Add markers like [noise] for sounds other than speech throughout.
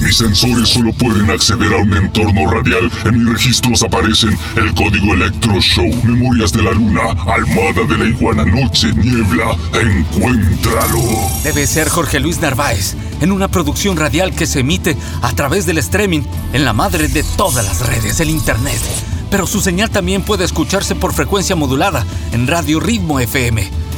Mis sensores solo pueden acceder a un entorno radial. En mis registros aparecen el código Electro Show, Memorias de la Luna, Almada de la Iguana, Noche, Niebla. Encuéntralo. Debe ser Jorge Luis Narváez, en una producción radial que se emite a través del streaming en la madre de todas las redes, el Internet. Pero su señal también puede escucharse por frecuencia modulada en Radio Ritmo FM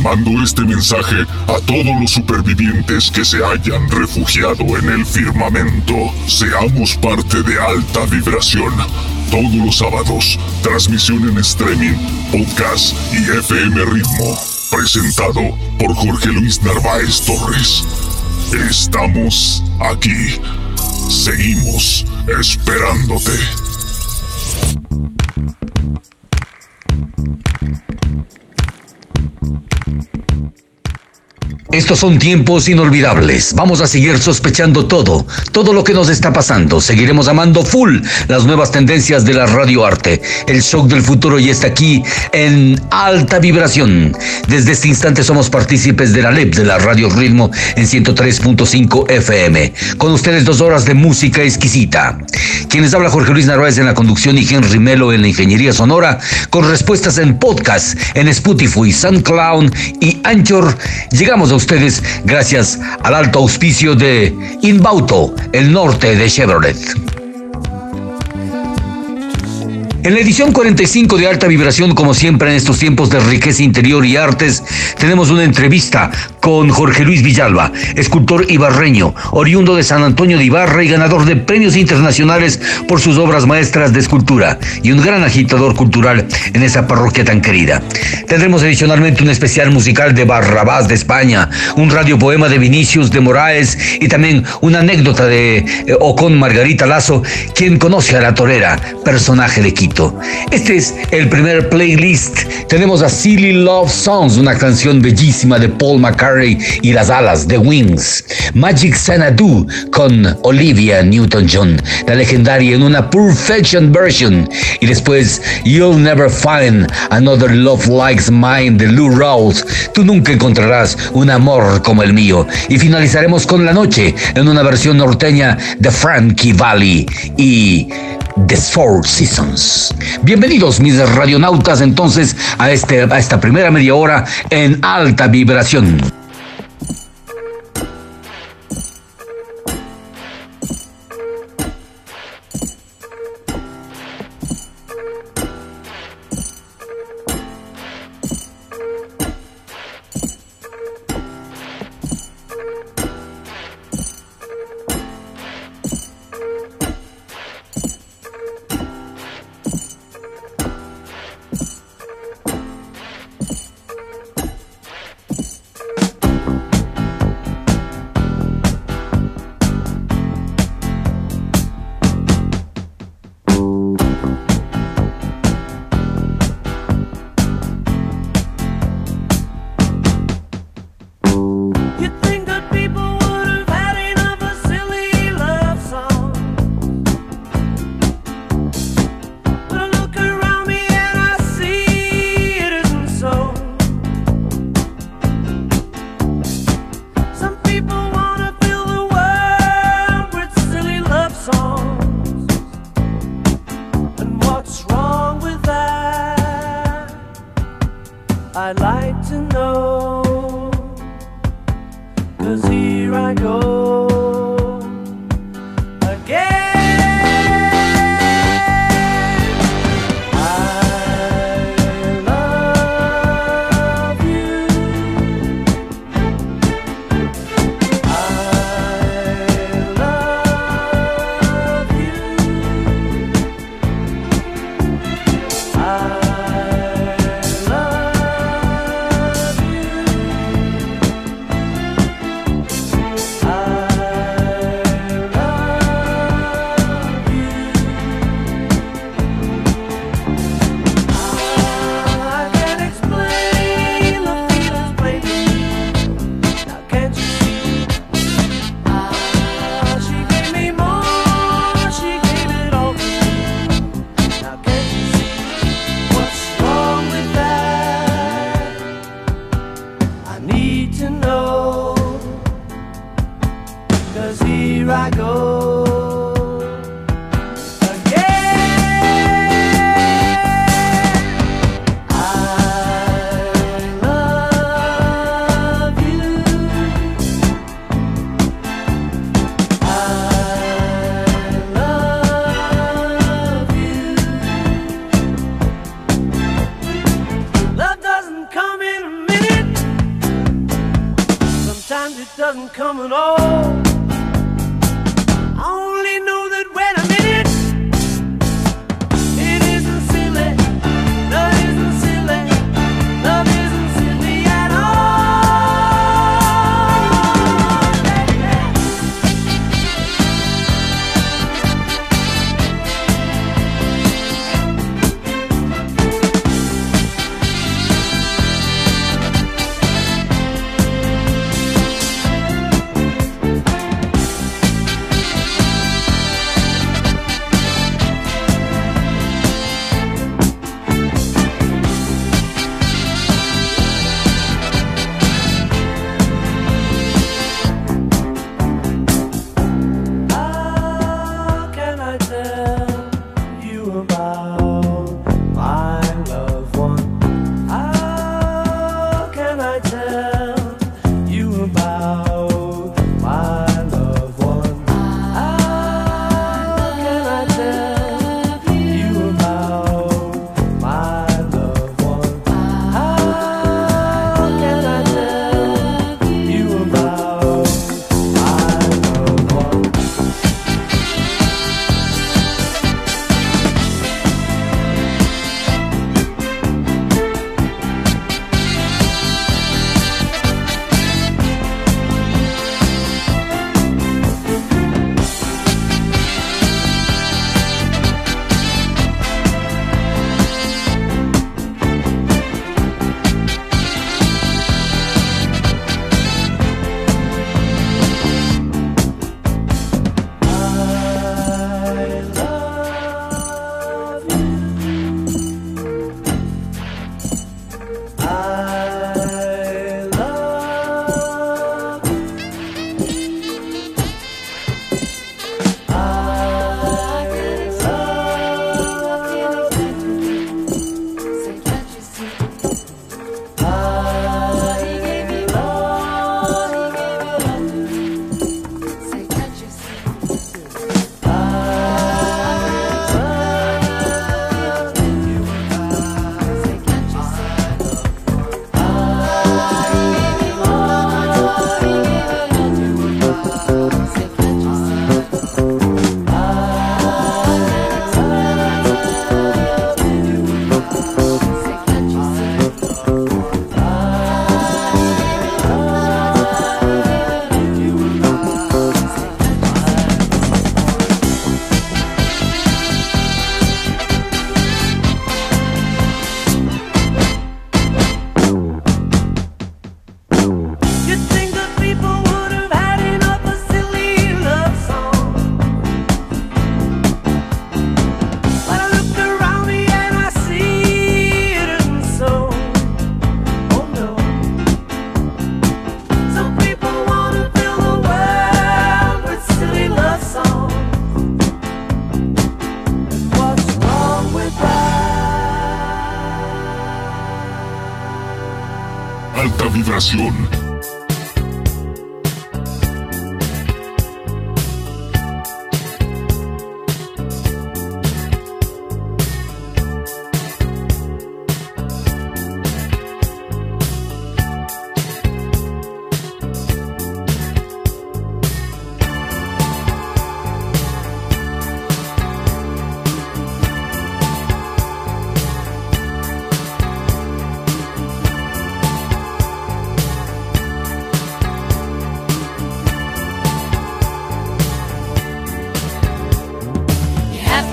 Mando este mensaje a todos los supervivientes que se hayan refugiado en el firmamento. Seamos parte de alta vibración. Todos los sábados, transmisión en streaming, podcast y FM Ritmo. Presentado por Jorge Luis Narváez Torres. Estamos aquí. Seguimos esperándote. Thank you. Estos son tiempos inolvidables. Vamos a seguir sospechando todo, todo lo que nos está pasando. Seguiremos amando full las nuevas tendencias de la radioarte. El shock del futuro ya está aquí en alta vibración. Desde este instante somos partícipes de la LEP de la Radio Ritmo en 103.5 FM. Con ustedes dos horas de música exquisita. Quienes habla Jorge Luis Narváez en la conducción y Henry Melo en la ingeniería sonora, con respuestas en podcast, en Spotify, SoundCloud y Anchor. Llegamos a ustedes gracias al alto auspicio de Inbauto, el norte de Chevrolet. En la edición 45 de Alta Vibración, como siempre en estos tiempos de riqueza interior y artes, tenemos una entrevista con Jorge Luis Villalba, escultor ibarreño, oriundo de San Antonio de Ibarra y ganador de premios internacionales por sus obras maestras de escultura y un gran agitador cultural en esa parroquia tan querida. Tendremos adicionalmente un especial musical de Barrabás de España, un radiopoema de Vinicius de Moraes y también una anécdota de eh, o con Margarita Lazo, quien conoce a la torera, personaje de Quito. Este es el primer playlist. Tenemos a Silly Love Songs, una canción bellísima de Paul McCartney y las alas de Wings. Magic Xanadu con Olivia Newton-John, la legendaria en una Perfection version. Y después You'll Never Find Another Love Like Mine de Lou Rawls. Tú nunca encontrarás un amor como el mío. Y finalizaremos con La Noche en una versión norteña de Frankie Valli y The Four Seasons. Bienvenidos mis radionautas entonces a, este, a esta primera media hora en alta vibración.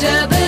disturb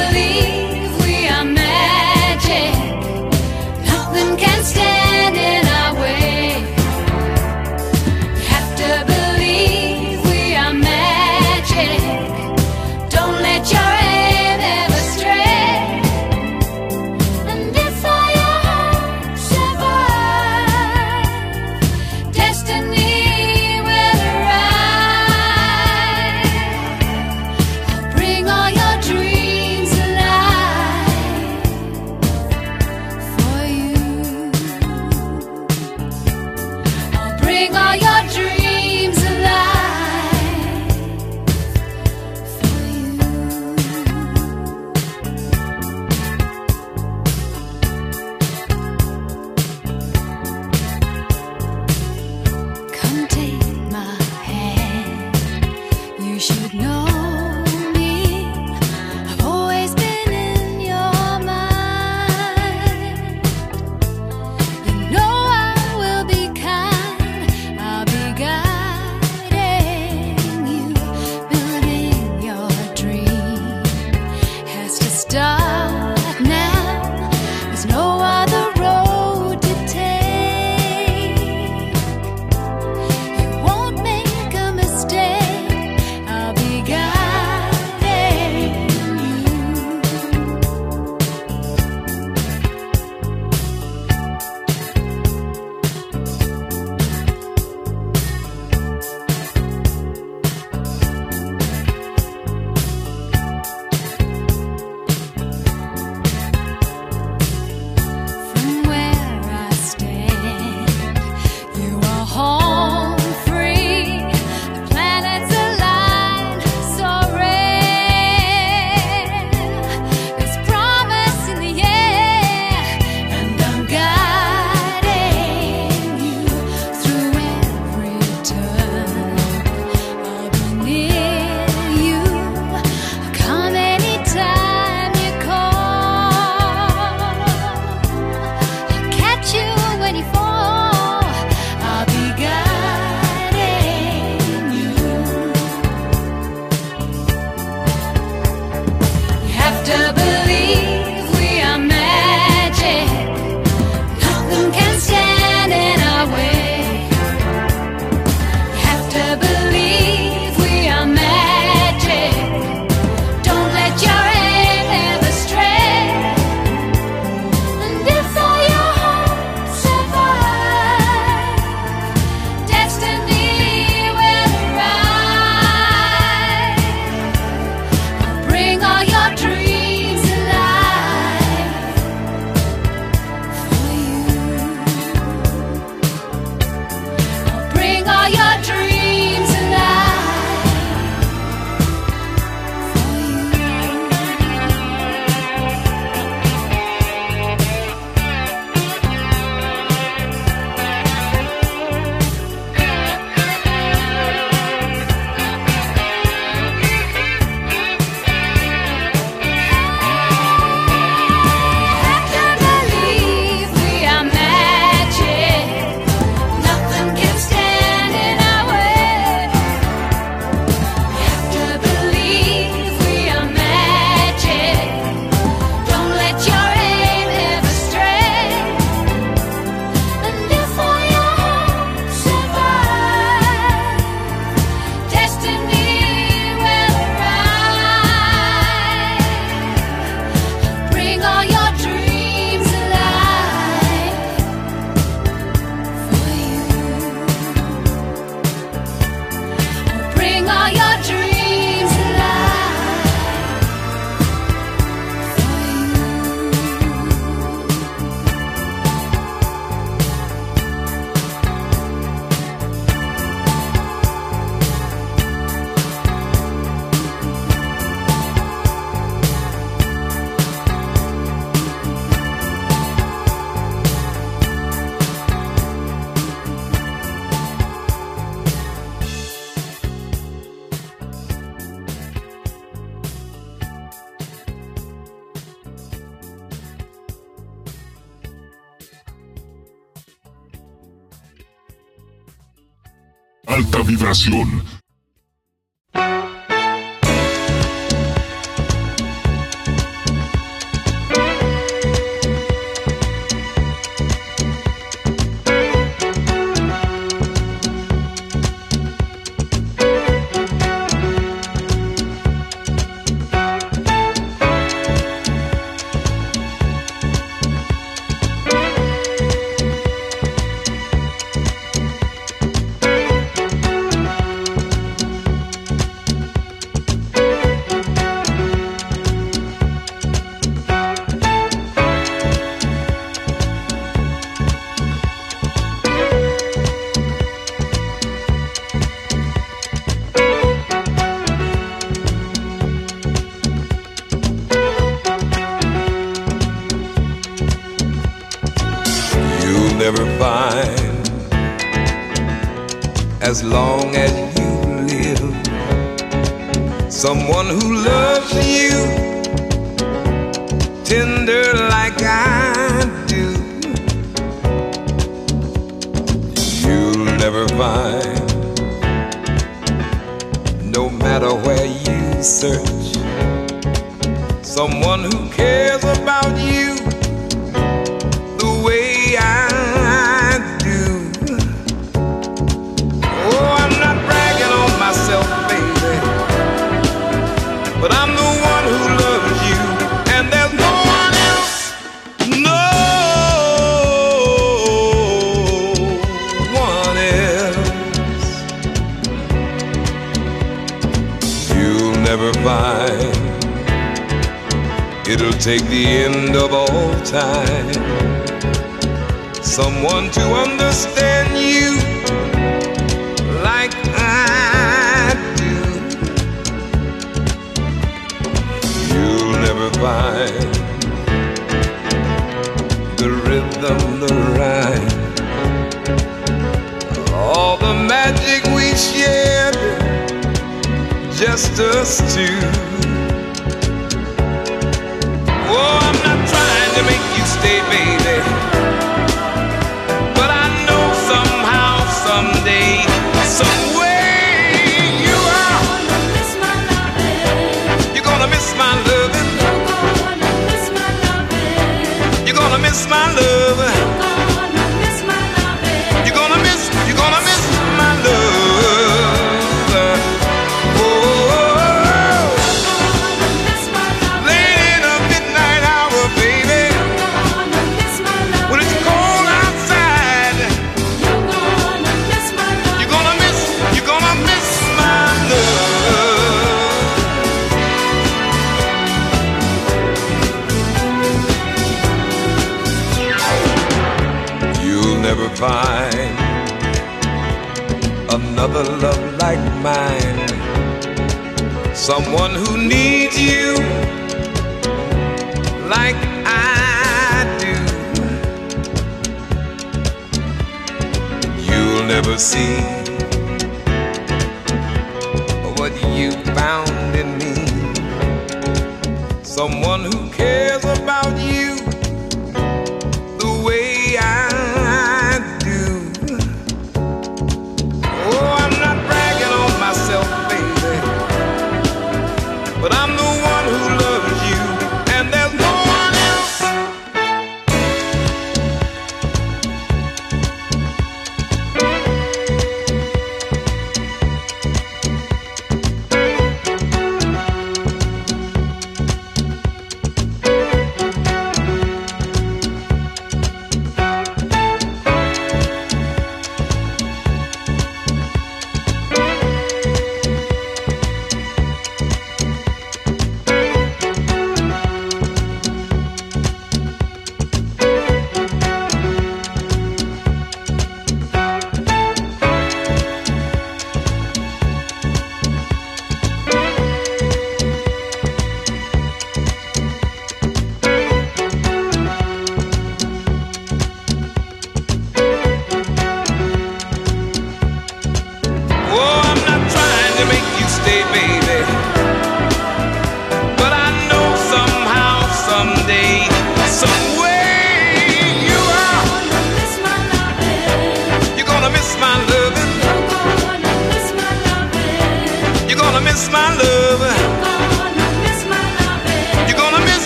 alta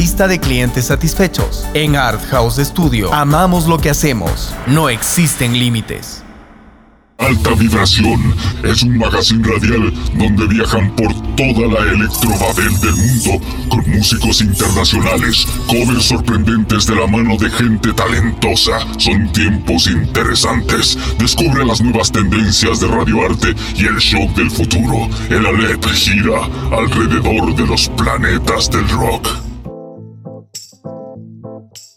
lista de clientes satisfechos. En Art House Studio amamos lo que hacemos. No existen límites. Alta Vibración es un magazine radial donde viajan por toda la electrobabel del mundo con músicos internacionales, covers sorprendentes de la mano de gente talentosa. Son tiempos interesantes. Descubre las nuevas tendencias de radioarte y el shock del futuro. El Alep gira alrededor de los planetas del rock.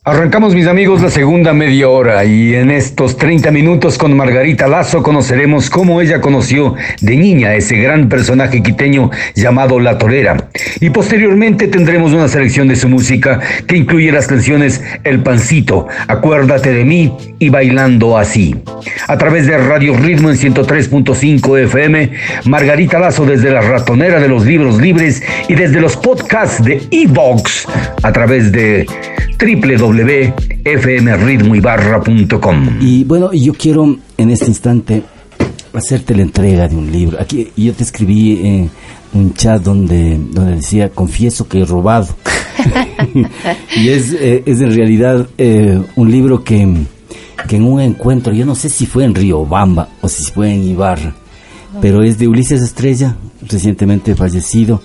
Arrancamos, mis amigos, la segunda media hora y en estos 30 minutos con Margarita Lazo conoceremos cómo ella conoció de niña ese gran personaje quiteño llamado La Torera. Y posteriormente tendremos una selección de su música que incluye las canciones El Pancito, Acuérdate de mí y Bailando Así. A través de Radio Ritmo en 103.5 FM, Margarita Lazo desde la ratonera de los libros libres y desde los podcasts de Evox a través de www.fmritmoibarra.com. Y bueno, yo quiero en este instante hacerte la entrega de un libro. Aquí yo te escribí en un chat donde, donde decía, confieso que he robado. [laughs] y es, eh, es en realidad eh, un libro que, que en un encuentro, yo no sé si fue en Riobamba o si fue en Ibarra, pero es de Ulises Estrella, recientemente fallecido,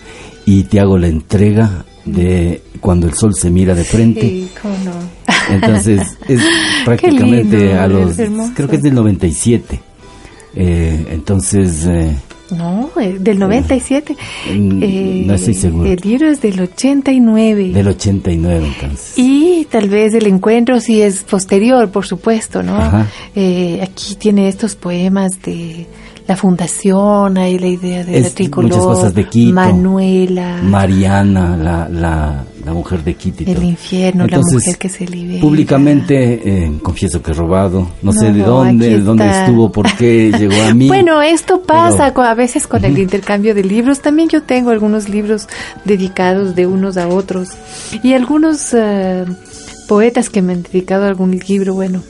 y te hago la entrega de Cuando el sol se mira de frente. Sí, cómo no. [laughs] Entonces, es prácticamente lindo, a los. Creo que es del 97. Eh, entonces, eh, No, eh, del 97. Mm, Eh, no estoy seguro. El libro es del 89. del 89, entonces. Y tal vez el encuentro sí es posterior, por supuesto, ¿no? Ajá. Eh, aquí tiene estos poemas de la fundación, hay la idea de la Es tricolor, muchas cosas de Quito. Manuela, Mariana, la, la, la mujer de Quito. el infierno, Entonces, la mujer que se libera. Públicamente, eh, confieso que he robado. No, sé No, de dónde, aquí de dónde está. estuvo, por qué llegó a mí. Bueno, esto pasa Pero- a veces con el intercambio de libros. También yo tengo algunos libros dedicados de unos a otros. Y algunos eh, poetas que me han dedicado a algún libro, bueno,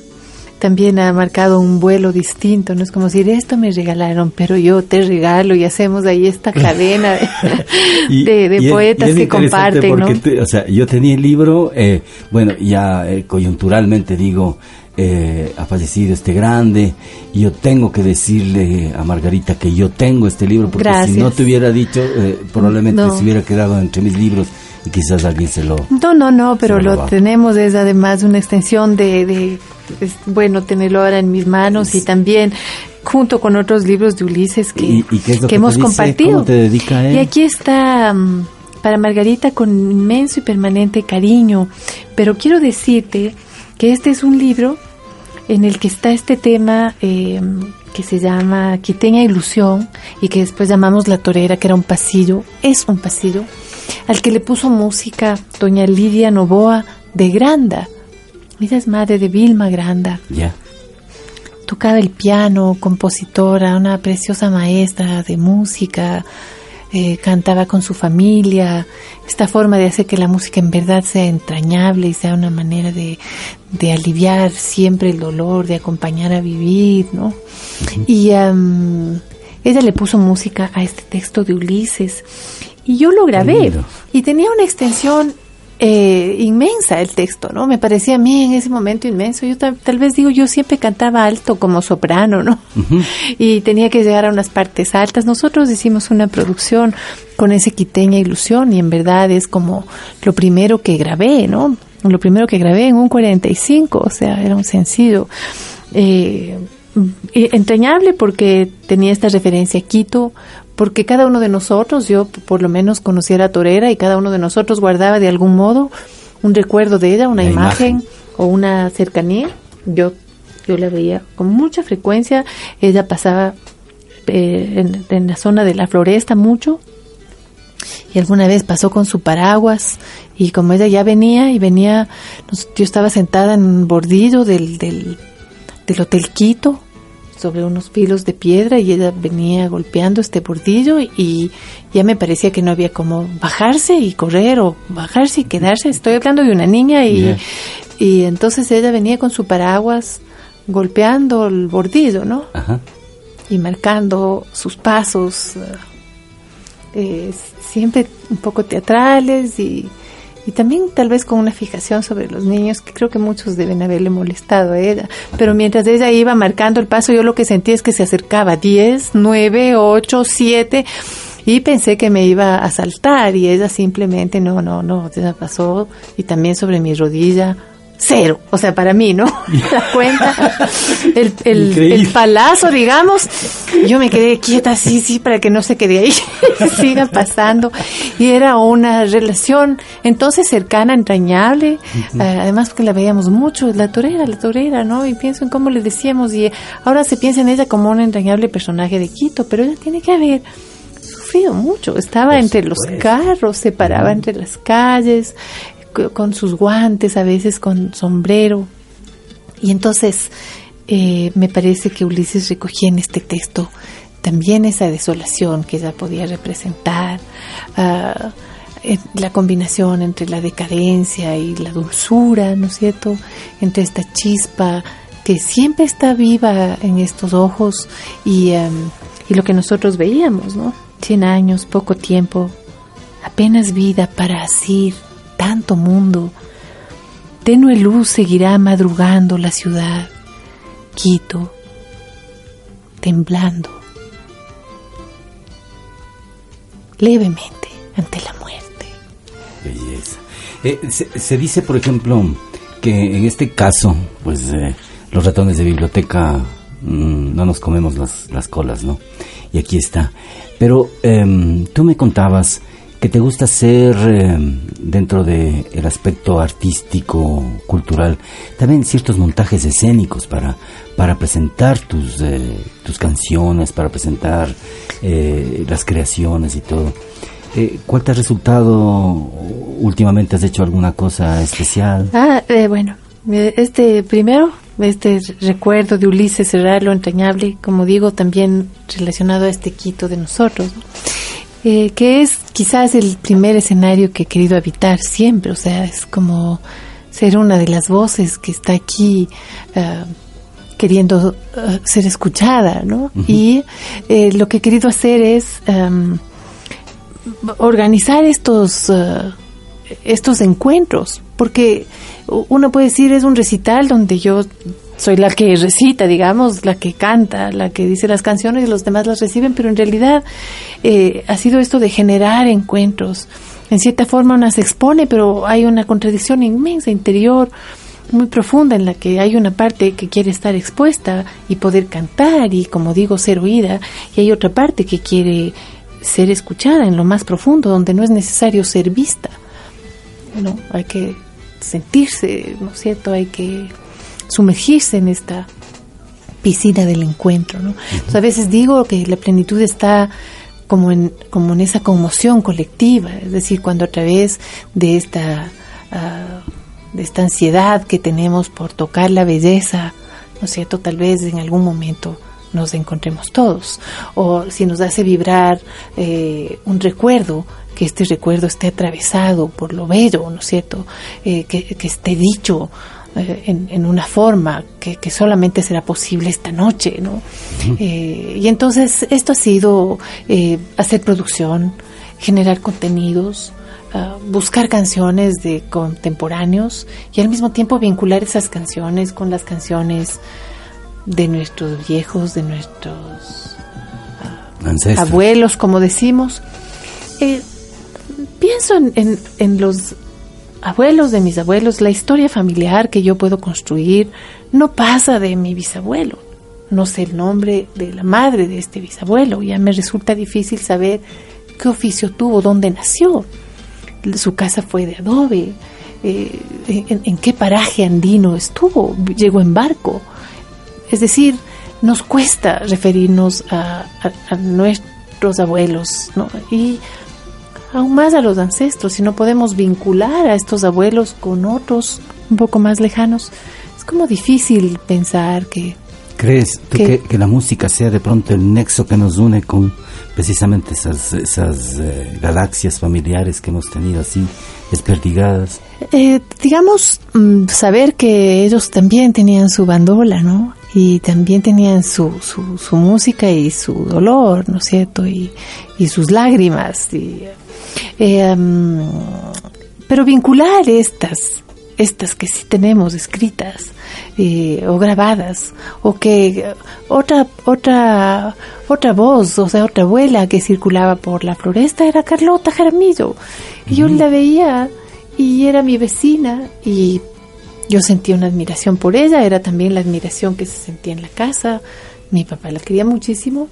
también ha marcado un vuelo distinto. No es como decir, esto me regalaron, pero yo te regalo y hacemos ahí esta [laughs] cadena de, Y- de- de y es- poetas y es que comparten, ¿no? te- o sea, yo tenía el libro, eh, bueno, ya eh, coyunturalmente digo, eh, ha fallecido este grande, y yo tengo que decirle a Margarita que yo tengo este libro, porque Gracias. si no te hubiera dicho, eh, probablemente No. se hubiera quedado entre mis libros y quizás alguien se lo... No, no, no, pero lo tenemos, es además una extensión de, de- es bueno tenerlo ahora en mis manos y también junto con otros libros de Ulises que, ¿Y, y qué es lo que, hemos dice? compartido. ¿Cómo te? Y aquí está mm, para Margarita con inmenso y permanente cariño, pero quiero decirte que este es un libro en el que está este tema eh, que se llama Quiteña Ilusión y que después llamamos La Torera, que era un pasillo, es un pasillo, al que le puso música doña Lidia Novoa de Granda. Ella es madre de Vilma Granda. Ya. Tocaba el piano, compositora, una preciosa maestra de música, eh, cantaba con su familia. Esta forma de hacer que la música en verdad sea entrañable y sea una manera de, de aliviar siempre el dolor, de acompañar a vivir, ¿no? Y am, ella le puso música a este texto de Ulises y yo lo grabé y tenía una extensión eh, inmensa el texto, ¿no? Me parecía a mí en ese momento inmenso. Yo tal, tal vez digo, yo siempre cantaba alto como soprano, ¿no? [laughs] Y tenía que llegar a unas partes altas. Nosotros hicimos una producción con ese quiteña ilusión y en verdad es como lo primero que grabé, ¿no? Lo primero que grabé en un 45, o sea, era un sencillo. Eh, y entrañable porque tenía esta referencia a Quito, porque cada uno de nosotros, yo por lo menos conociera a Torera y cada uno de nosotros guardaba de algún modo un recuerdo de ella, una La imagen, imagen. o una cercanía. Yo, yo la veía con mucha frecuencia. Ella pasaba eh, en, en la zona de la floresta mucho y alguna vez pasó con su paraguas y como ella ya venía y venía, yo estaba sentada en un bordillo del, del, del Hotel Quito sobre unos filos de piedra y ella venía golpeando este bordillo y ya me parecía que no había como bajarse y correr o bajarse y quedarse. Estoy hablando de una niña y, y entonces ella venía con su paraguas golpeando el bordillo, ¿no? Ajá. y marcando sus pasos, eh, eh, siempre un poco teatrales y, y también tal vez con una fijación sobre los niños que creo que muchos deben haberle molestado a ella. Pero mientras ella iba marcando el paso, yo lo que sentía es que se acercaba 10, 9, 8, 7 y pensé que me iba a saltar y ella simplemente no, no, no, ella pasó y también sobre mi rodilla. Cero, o sea, para mí, ¿no? [laughs] La cuenta, el, el, Increíble. el palazo, digamos. Yo me quedé quieta, sí, sí, para que no se quede ahí, [laughs] siga pasando. Y era una relación entonces cercana, entrañable, eh, además porque la veíamos mucho, la torera, la torera, ¿no? Y pienso en cómo le decíamos, y ahora se piensa en ella como un entrañable personaje de Quito, pero ella tiene que haber sufrido mucho. Estaba entre los carros, se paraba entre las calles, con sus guantes, a veces con sombrero. Y entonces eh, me parece que Ulises recogía en este texto también esa desolación que ella podía representar, ah, la combinación entre la decadencia y la dulzura, ¿no es cierto? Entre esta chispa que siempre está viva en estos ojos y, em, y lo que nosotros veíamos, ¿no? Cien años, poco tiempo, apenas vida para asir tanto mundo. Tenue luz seguirá madrugando la ciudad, Quito, temblando levemente ante la muerte. Belleza. Eh, se, dice, por ejemplo, que en este caso, pues eh, los ratones de biblioteca mm, no nos comemos las, las colas, ¿no? Y aquí está. Pero em, tú me contabas que te gusta hacer em, dentro del el aspecto artístico, cultural, también ciertos montajes escénicos para, para presentar tus, eh, tus canciones, para presentar eh, las creaciones y todo. Eh, ¿Cuál te ha resultado últimamente? ¿Has hecho alguna cosa especial? Ah, eh, bueno, eh, este primero, este recuerdo de Ulises Serrar, lo entrañable, como digo, también relacionado a este Quito de nosotros, ¿no? Eh, que es quizás el primer escenario que he querido habitar siempre, o sea, es como ser una de las voces que está aquí ah, queriendo ah, ser escuchada, ¿no? Y eh, lo que he querido hacer es am, organizar estos estos encuentros, porque uno puede decir es un recital donde yo soy la que recita, digamos, la que canta, la que dice las canciones y los demás las reciben, pero en realidad eh, ha sido esto de generar encuentros. En cierta forma una se expone, pero hay una contradicción inmensa interior, muy profunda, en la que hay una parte que quiere estar expuesta y poder cantar y, como digo, ser oída, y hay otra parte que quiere ser escuchada en lo más profundo, donde no es necesario ser vista. ¿no? Hay que sentirse, ¿no es cierto? Hay que sumergirse en esta piscina del encuentro, ¿no? Entonces, a veces digo que la plenitud está como en, como en esa conmoción colectiva, es decir, cuando a través de esta ah, de esta ansiedad que tenemos por tocar la belleza, ¿no es cierto? Tal vez en algún momento nos encontremos todos. O si nos hace vibrar eh, un recuerdo, que este recuerdo esté atravesado por lo bello, ¿no es cierto? Eh, que, que esté dicho eh, en, en una forma que, que solamente será posible esta noche, ¿no? Eh, y entonces esto ha sido eh, hacer producción, generar contenidos, ah, buscar canciones de contemporáneos y al mismo tiempo vincular esas canciones con las canciones de nuestros viejos, de nuestros Ancestros. abuelos, como decimos. Eh, pienso en, en- en los abuelos de mis abuelos, la historia familiar que yo puedo construir no pasa de mi bisabuelo. No sé el nombre de la madre de este bisabuelo. Ya me resulta difícil saber qué oficio tuvo, dónde nació. Su casa fue de adobe. eh, en, qué paraje andino estuvo. Llegó en barco. Es decir, nos cuesta referirnos a, a- a nuestros abuelos, ¿no? Y aún más a los ancestros, si no podemos vincular a estos abuelos con otros un poco más lejanos, es como difícil pensar que ¿Crees tú ¿Qué? que, que la música sea de pronto el nexo que nos une con precisamente esas, esas eh, galaxias familiares que hemos tenido así desperdigadas? Eh, digamos, mm, saber que ellos también tenían su bandola, ¿no? Y también tenían su, su, su música y su dolor, ¿no es cierto? Y, y sus lágrimas. Y, eh, mm, pero vincular estas, estas que sí tenemos escritas eh, o grabadas, o que otra, otra, otra voz, o sea, otra abuela que circulaba por la floresta era Carlota Jaramillo. Y yo la veía y era mi vecina y yo sentía una admiración por ella, era también la admiración que se sentía en la casa, mi papá la quería muchísimo,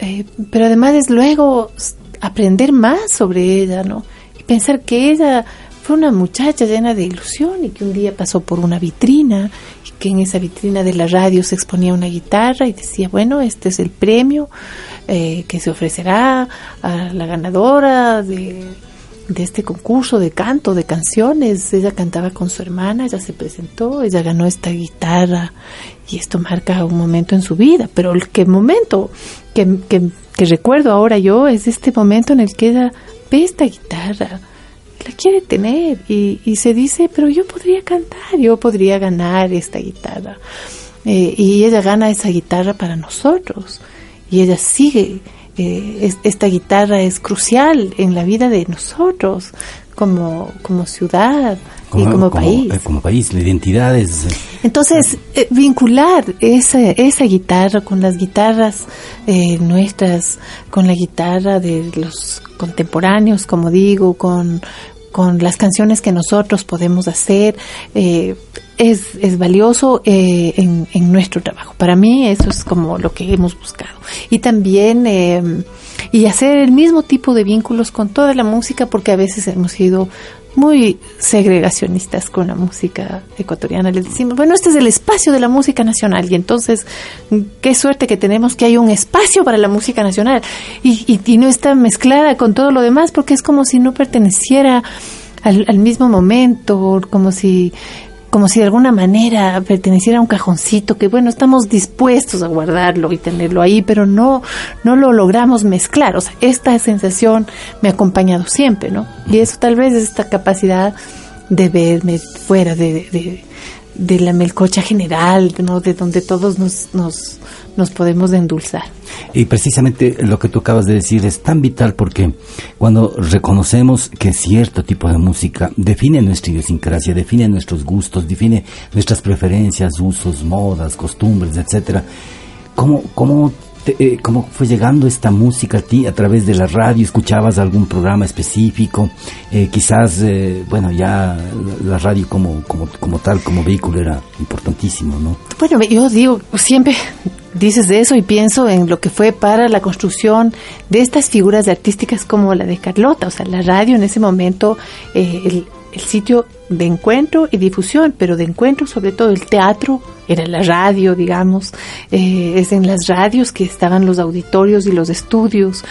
Eh, pero además es luego aprender más sobre ella, ¿no? Y pensar que ella fue una muchacha llena de ilusión y que un día pasó por una vitrina y que en esa vitrina de la radio se exponía una guitarra y decía, bueno, este es el premio eh, que se ofrecerá a la ganadora de de este concurso de canto, de canciones. Ella cantaba con su hermana, ella se presentó, ella ganó esta guitarra y esto marca un momento en su vida. Pero el que momento que, que, que recuerdo ahora yo es este momento en el que ella ve esta guitarra, la quiere tener y, y se dice, pero yo podría cantar, yo podría ganar esta guitarra. Eh, y ella gana esa guitarra para nosotros y ella sigue. Eh, es- esta guitarra es crucial en la vida de nosotros como, como ciudad y como, país. eh, como país, la identidad es... eh, Entonces, eh, vincular esa, esa guitarra con las guitarras eh, nuestras, con la guitarra de los contemporáneos, como digo, con, con las canciones que nosotros podemos hacer, eh, es, es valioso eh, en, en nuestro trabajo. Para mí eso es como lo que hemos buscado. Y también... eh, y hacer el mismo tipo de vínculos con toda la música porque a veces hemos sido muy segregacionistas con la música ecuatoriana. Les decimos, bueno, este es el espacio de la música nacional y entonces qué suerte que tenemos que hay un espacio para la música nacional y, y, y no está mezclada con todo lo demás porque es como si no perteneciera al, al mismo momento, como si como si de alguna manera perteneciera a un cajoncito que bueno estamos dispuestos a guardarlo y tenerlo ahí pero no no lo logramos mezclar. O sea esta sensación me ha acompañado siempre no y eso tal vez es esta capacidad de verme fuera de, de, de la melcocha general no de donde todos nos nos, nos podemos endulzar. Y precisamente lo que tú acabas de decir es tan vital porque cuando reconocemos que cierto tipo de música define nuestra idiosincrasia, define nuestros gustos, define nuestras preferencias, usos, modas, costumbres, etcétera, ¿cómo, cómo, te- eh, cómo fue llegando esta música a ti a través de la radio? ¿Escuchabas algún programa específico? Eh, quizás, eh, bueno, ya la radio como, como, como tal, como vehículo era importantísimo, ¿no? Bueno, yo digo, siempre dices de eso y pienso en lo que fue para la construcción de estas figuras artísticas como la de Carlota, o sea, la radio en ese momento, eh, el sitio de encuentro y difusión, pero de encuentro sobre todo el teatro, era la radio, digamos, eh, es en las radios que estaban los auditorios y los estudios.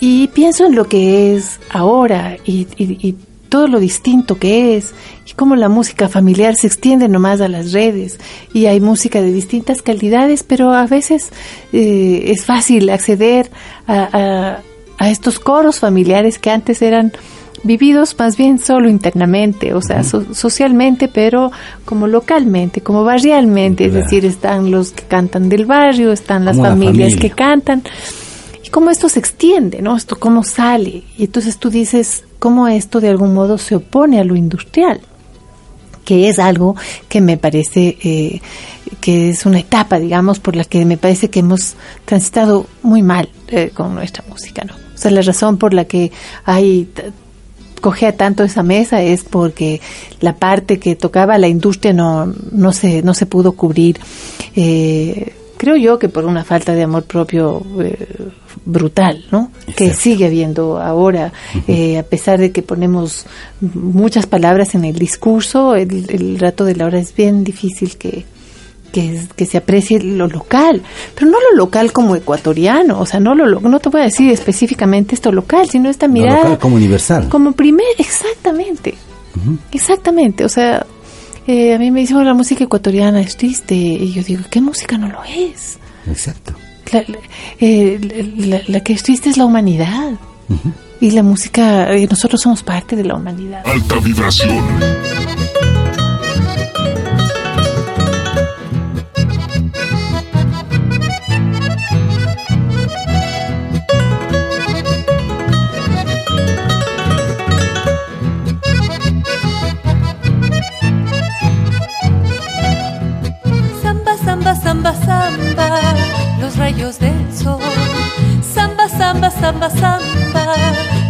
Y pienso en lo que es ahora y, todo lo distinto que es y cómo la música familiar se extiende nomás a las redes y hay música de distintas calidades, pero a veces eh, es fácil acceder a- a estos coros familiares que antes eran vividos más bien solo internamente, o sea, so- socialmente, pero como localmente, como barrialmente, es decir, están los que cantan del barrio, están las Como familias familia. que cantan, y cómo esto se extiende, ¿no? Esto cómo sale, y entonces tú dices, cómo esto de algún modo se opone a lo industrial que es algo que me parece eh, que es una etapa, digamos, por la que me parece que hemos transitado muy mal eh, con nuestra música, ¿no? O sea, la razón por la que hay cogea tanto esa mesa es porque la parte que tocaba la industria no, no se no se pudo cubrir. Eh, creo yo que por una falta de amor propio eh, brutal, ¿no? Que sigue habiendo ahora, eh, a pesar de que ponemos muchas palabras en el discurso, el, el rato de la hora es bien difícil que, que, que se aprecie lo local, pero no lo local como ecuatoriano, o sea, no lo lo- no te voy a decir específicamente esto local, sino esta Lo mirada local como universal. como primer, exactamente, exactamente, o sea, eh, a mí me dicen "Oh, la música ecuatoriana es triste y yo digo, ¿qué música no lo es? Exacto. La, la- eh, la- la- la que es triste es la humanidad. Y la música, eh, nosotros somos parte de la humanidad. Alta vibración. Samba, los rayos del sol. Samba, samba, samba, samba,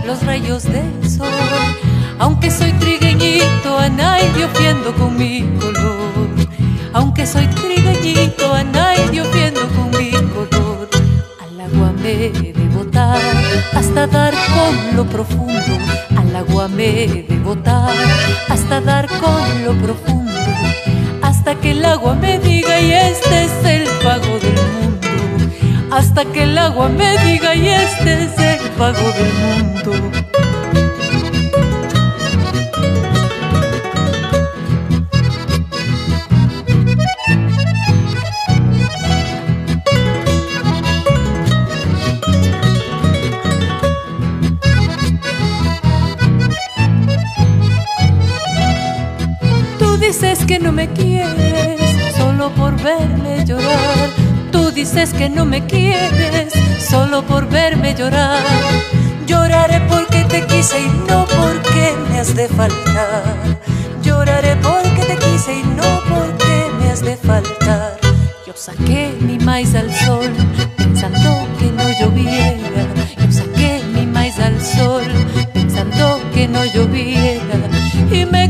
los rayos del sol. Aunque soy trigueñito, a nadie ofiendo con mi color. Aunque soy trigueñito, a nadie ofiendo con mi color. Al agua me de botar hasta dar con lo profundo. Al agua me de botar hasta dar con lo profundo hasta que el agua me diga y este es el pago del mundo. Hasta que el agua me diga y este es el pago del mundo. Dices que no me quieres solo por verme llorar. Tú dices que no me quieres solo por verme llorar. Lloraré porque te quise y no porque me has de faltar. Lloraré porque te quise y no porque me has de faltar. Yo saqué mi maíz al sol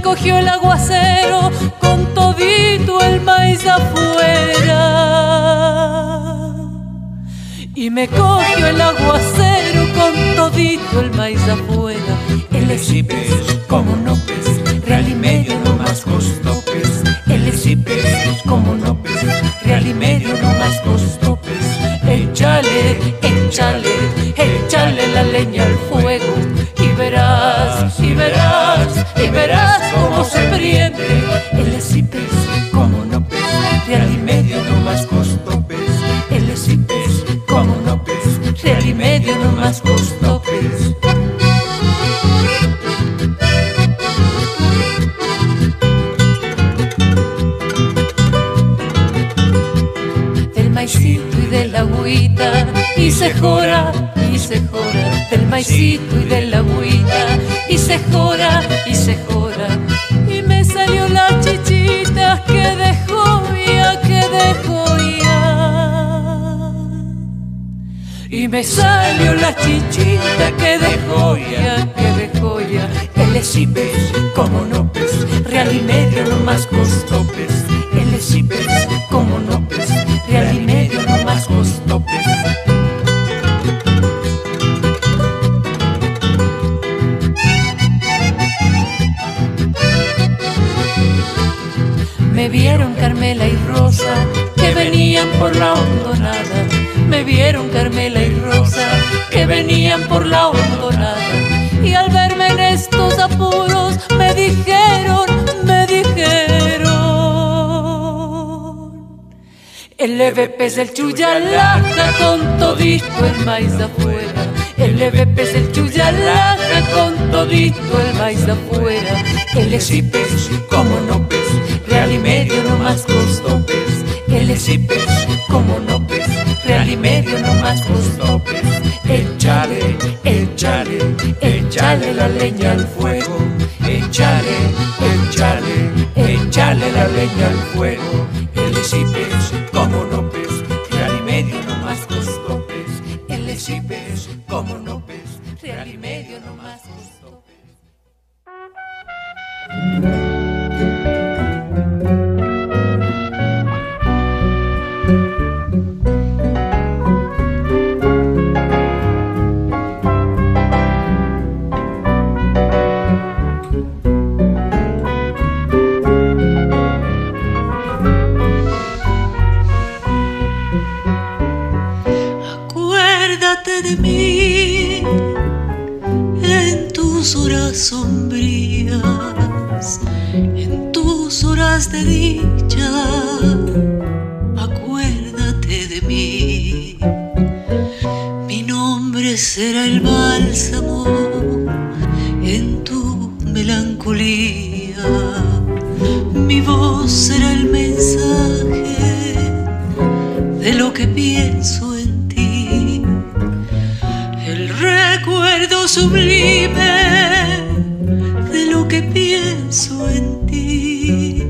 cogió el aguacero con todito el maíz afuera. Y me cogió el aguacero con todito el maíz afuera. El esipes, como no pes, real y medio no más costó pes. El esipes, como no pes, real y medio no más costó pes. Échale, échale, échale la leña al fuego. Y verás, y verás, y verás cómo se prende. El esipes, como no pes, real y medio no más costó pes. El esipes, como no pes, real y medio no más costó pes. del maicito y de la agüita y se jora del maicito y de la agüita y se jora y se jora. Y me salió la chichita que dejó ya que dejó ya y me salió la chichita que dejó ya que dejó ya el esipes como no pes real y medio no más costó pes el esipes como no pes Me vieron Carmela y Rosa que venían por la hondonada. Me vieron Carmela y Rosa que venían por la hondonada. Y al verme en estos apuros me dijeron, me dijeron. El EVP es el chuyalaca con todito el maíz afuera. El EVP es el chuyalaca con todito el maíz afuera. El ESIP como no real y medio no más tus topes, que le sipes como no pes, real y medio no más tus topes, echale, echale échale la leña al fuego, echale, echale, echale la leña al fuego, que le como no pes, real y medio sombrías, en tus horas de dicha, acuérdate de mí. Mi nombre será el bálsamo en tu melancolía, mi voz que pienso en ti.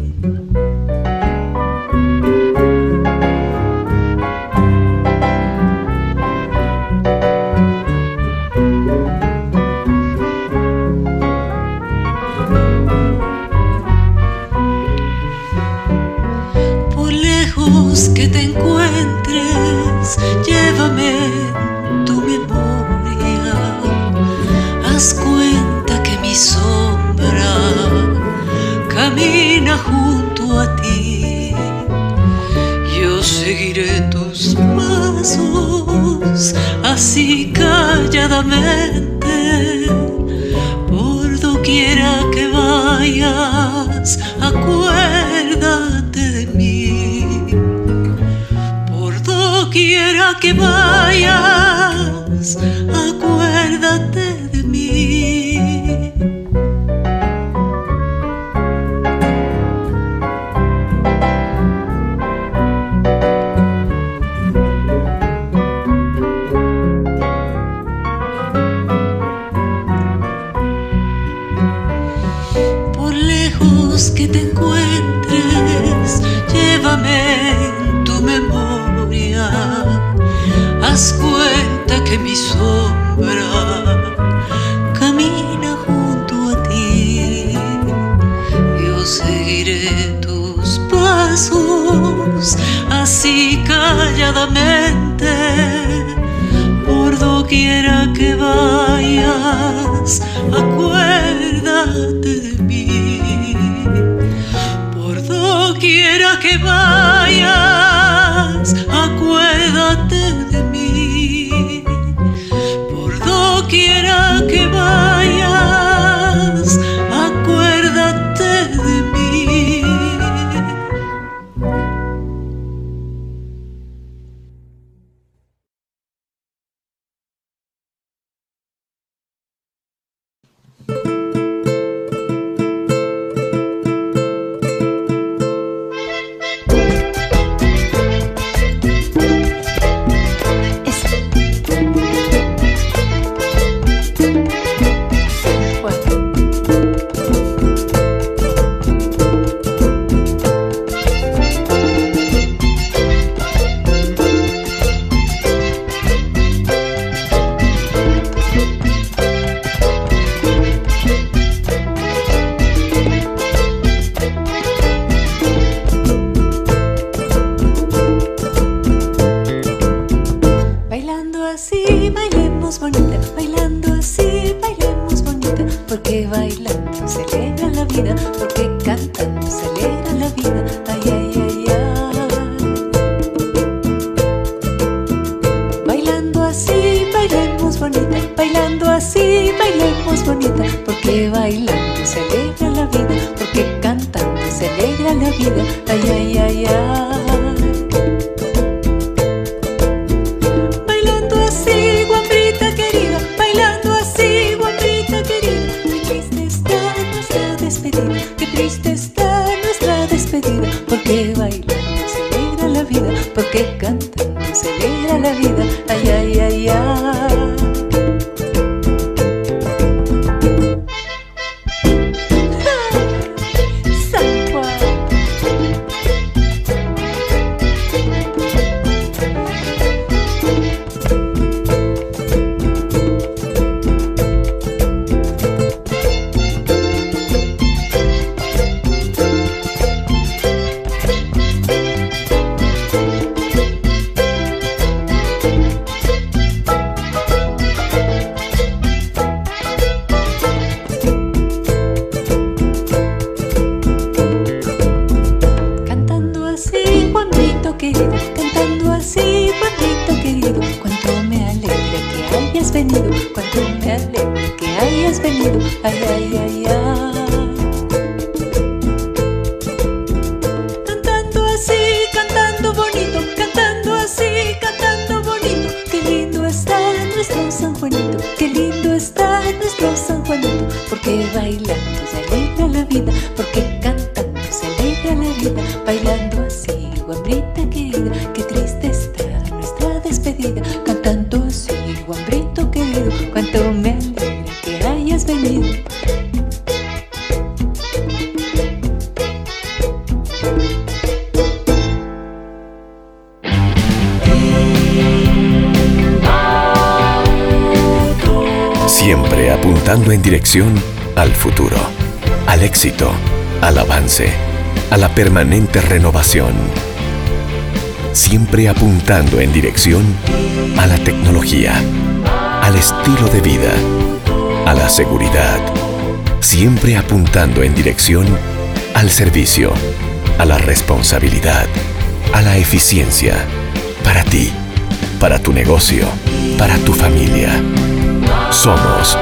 A la permanente renovación. Siempre apuntando en dirección a la tecnología, al estilo de vida, a la seguridad. Siempre apuntando en dirección al servicio, a la responsabilidad, a la eficiencia. Para ti, para tu negocio, para tu familia. Somos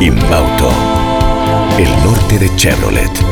Inbauto, el norte de Chevrolet.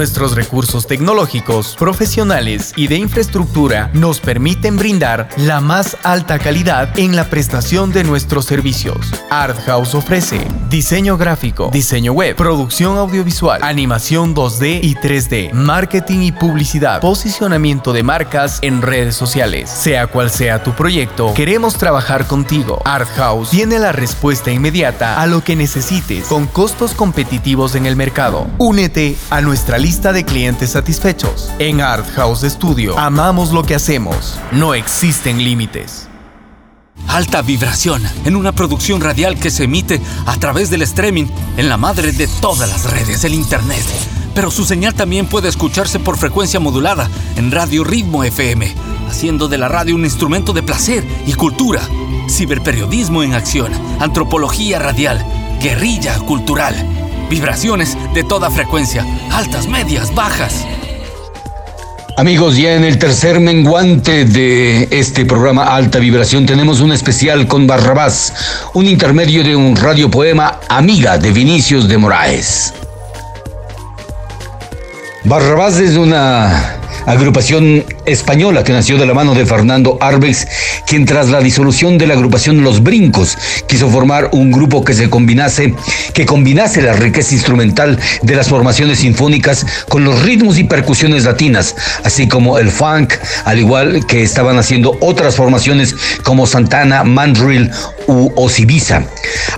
Nuestros recursos tecnológicos, profesionales y de infraestructura nos permiten brindar la más alta calidad en la prestación de nuestros servicios. Art House ofrece diseño gráfico, diseño web, producción audiovisual, animación 2D y 3D, marketing y publicidad, posicionamiento de marcas en redes sociales. Sea cual sea tu proyecto, queremos trabajar contigo. Art House tiene la respuesta inmediata a lo que necesites con costos competitivos en el mercado. Únete a nuestra lista de clientes satisfechos. En Art House Studio amamos lo que hacemos. No existen límites. Alta vibración en una producción radial que se emite a través del streaming en la madre de todas las redes, el Internet. Pero su señal también puede escucharse por frecuencia modulada en Radio Ritmo FM, haciendo de la radio un instrumento de placer y cultura. Ciberperiodismo en acción, antropología radial, guerrilla cultural. Vibraciones de toda frecuencia, altas, medias, bajas. Amigos, ya en el tercer menguante de este programa Alta Vibración tenemos un especial con Barrabás, un intermedio de un radiopoema Amiga de Vinicius de Moraes. Barrabás es una agrupación española que nació de la mano de Fernando Arbex, quien tras la disolución de la agrupación Los Brincos quiso formar un grupo que se combinase, que combinase la riqueza instrumental de las formaciones sinfónicas con los ritmos y percusiones latinas, así como el funk, al igual que estaban haciendo otras formaciones como Santana, Mandrill u Osibisa.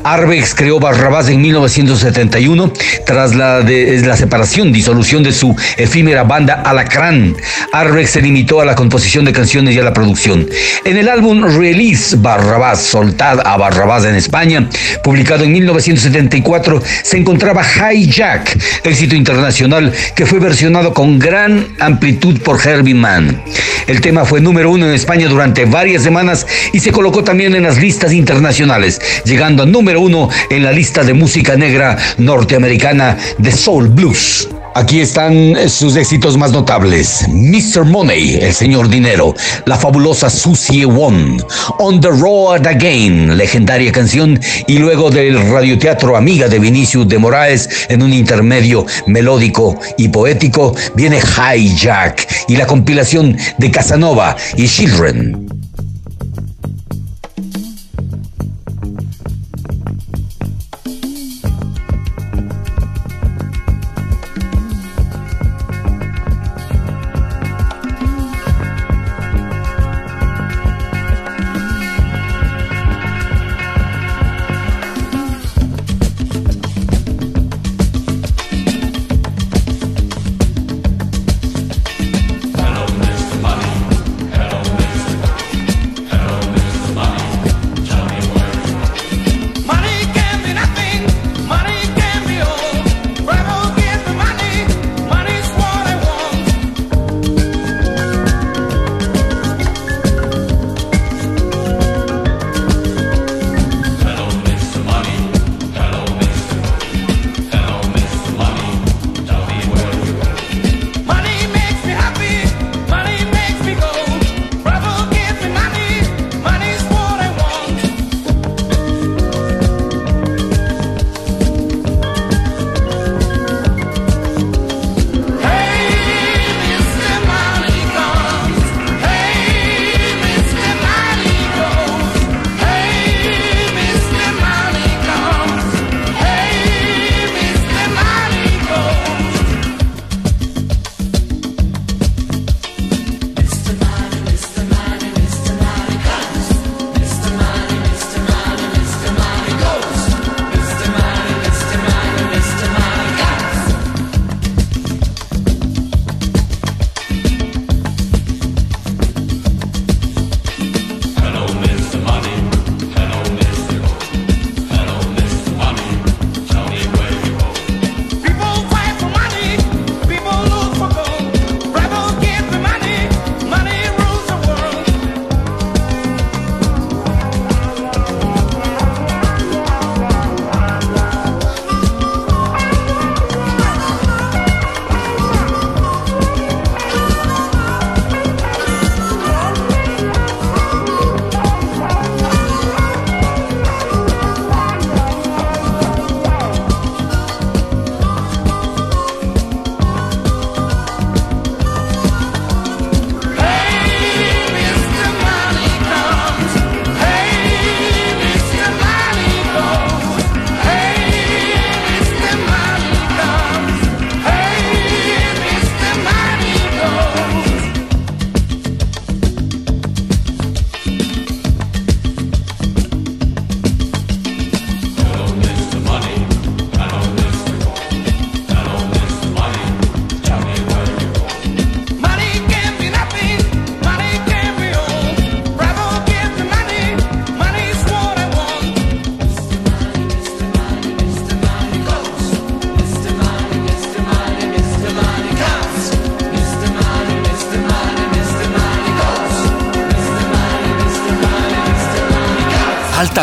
Arbex creó Barrabás en 1971 tras la, de- la separación, disolución de su efímera banda Alacrán. Arbex se limitó a la composición de canciones y a la producción. En el álbum Release Barrabás, Soltad a Barrabás en España, publicado en 1974, se encontraba Hijack, éxito internacional que fue versionado con gran amplitud por Herbie Mann. El tema fue número uno en España durante varias semanas y se colocó también en las listas internacionales, llegando a número uno en la lista de música negra norteamericana de Soul Blues. Aquí están sus éxitos más notables. Mr. Money, el señor dinero. La fabulosa Susie Won. On the Road Again, legendaria canción. Y luego del radioteatro Amiga de Vinicius de Moraes, en un intermedio melódico y poético, viene Hijack y la compilación de Casanova y Children.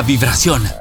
Vibración.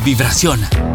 Vibración.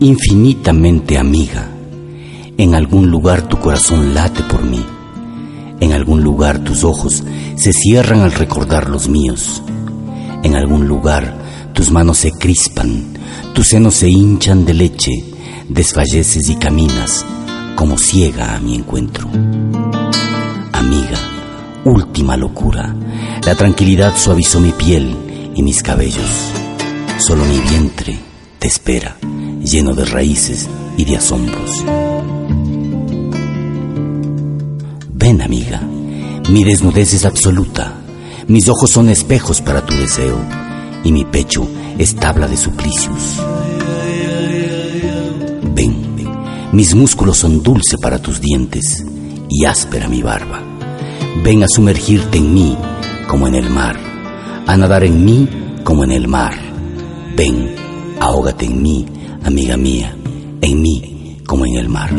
Infinitamente amiga, en algún lugar tu corazón late por mí. En algún lugar tus ojos se cierran al recordar los míos. En algún lugar tus manos se crispan, tus senos se hinchan de leche, desfalleces y caminas como ciega a mi encuentro. Amiga, última locura, la tranquilidad suavizó mi piel y mis cabellos. Solo mi vientre te espera, lleno de raíces y de asombros. Ven, amiga, mi desnudez es absoluta, mis ojos son espejos para tu deseo y mi pecho es tabla de suplicios. Ven, mis músculos son dulce para tus dientes y áspera mi barba. Ven a sumergirte en mí como en el mar, a nadar en mí como en el mar. Ven, ahógate en mí, amiga mía, en mí como en el mar.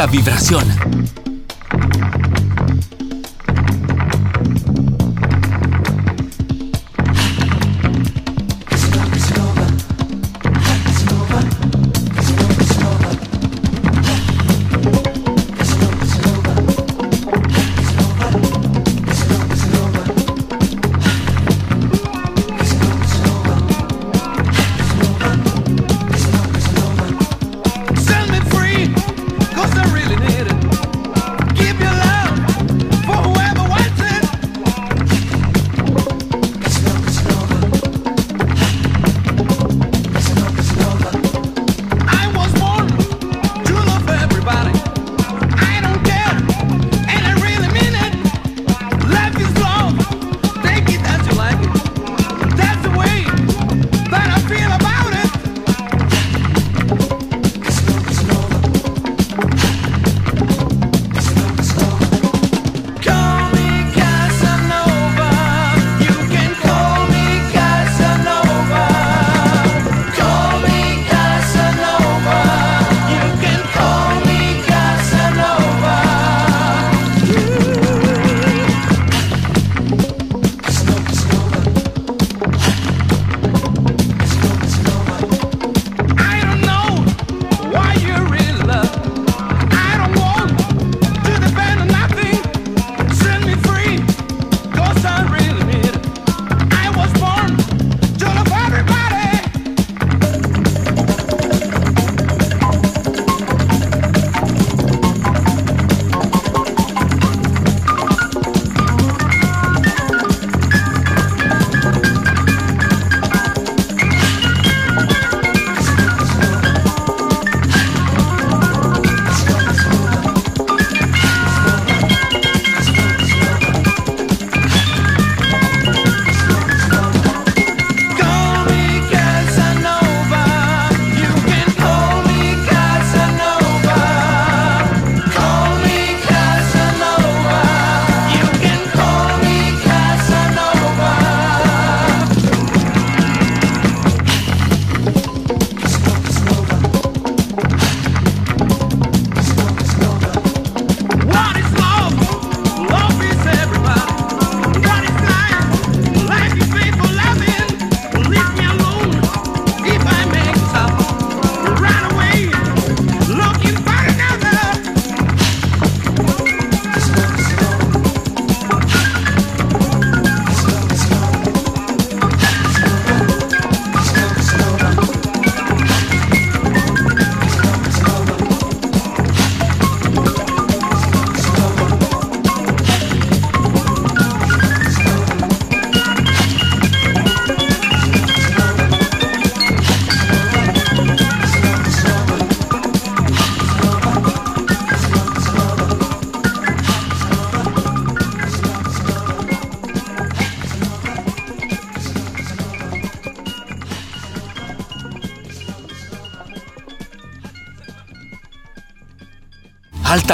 Alta vibración.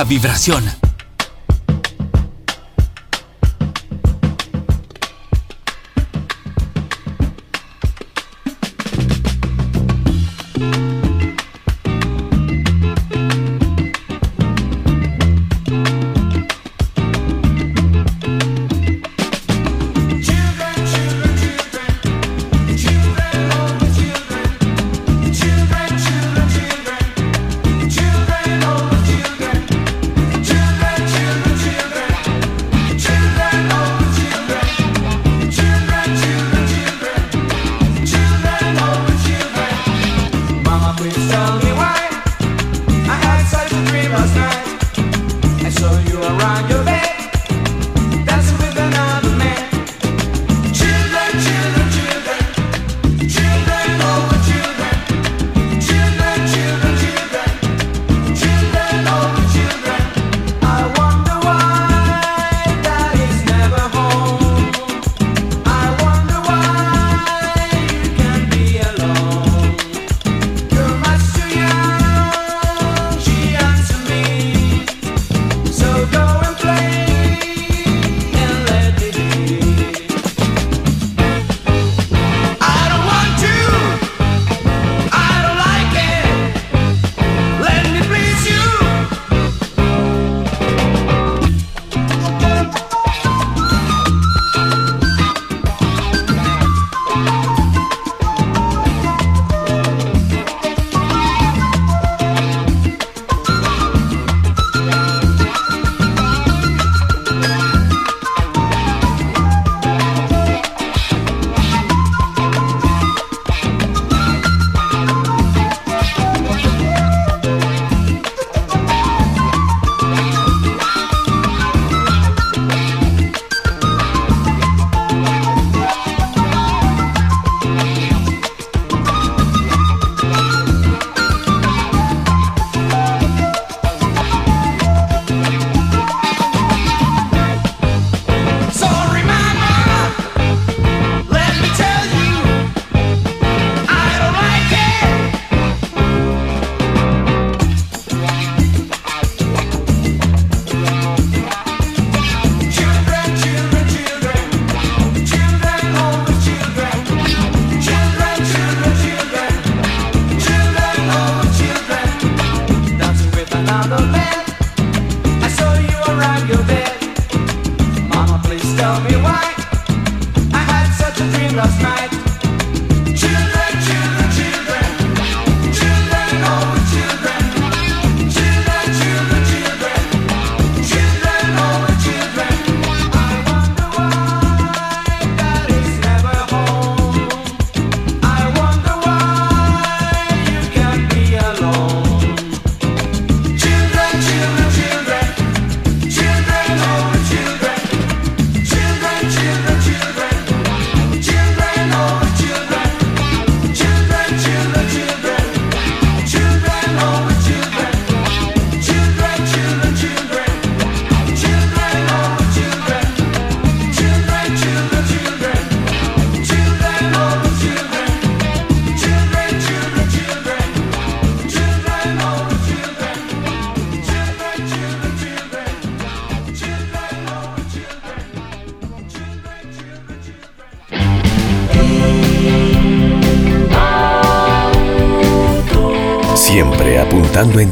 Vibración.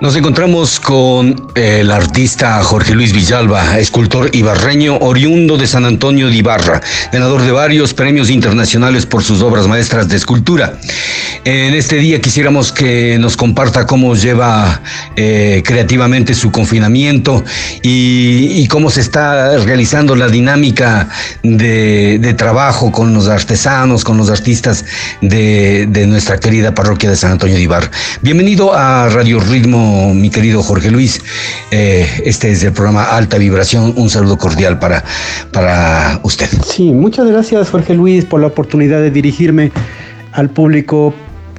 Nos encontramos con el artista Jorge Luis Villalba, escultor ibarreño oriundo de San Antonio de Ibarra, ganador de varios premios internacionales por sus obras maestras de escultura. En este día quisiéramos que nos comparta cómo lleva eh, creativamente su confinamiento y, cómo se está realizando la dinámica de, de trabajo con los artesanos, con los artistas de, de nuestra querida parroquia de San Antonio de Ibarra. Bienvenido a Radio Ritmo mi querido Jorge Luis. Eh, este es el programa Alta Vibración. Un saludo cordial para, para usted. Sí, muchas gracias Jorge Luis por la oportunidad de dirigirme al público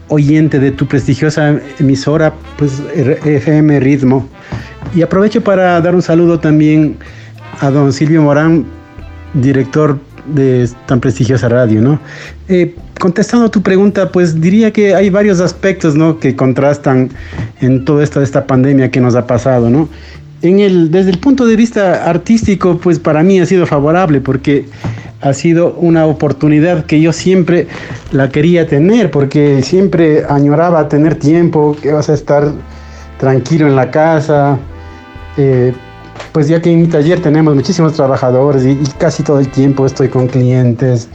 oyente de tu prestigiosa emisora, pues FM Ritmo. Y aprovecho para dar un saludo también a don Silvio Morán, director de tan prestigiosa radio, ¿no? Eh, contestando a tu pregunta, pues diría que hay varios aspectos, ¿no? Que contrastan en toda esta, esta pandemia que nos ha pasado, ¿no? En el, desde el punto de vista artístico, pues para mí ha sido favorable porque ha sido una oportunidad que yo siempre la quería tener, porque siempre añoraba tener tiempo, que vas a estar tranquilo en la casa, eh, pues ya que en mi taller tenemos muchísimos trabajadores y, casi todo el tiempo estoy con clientes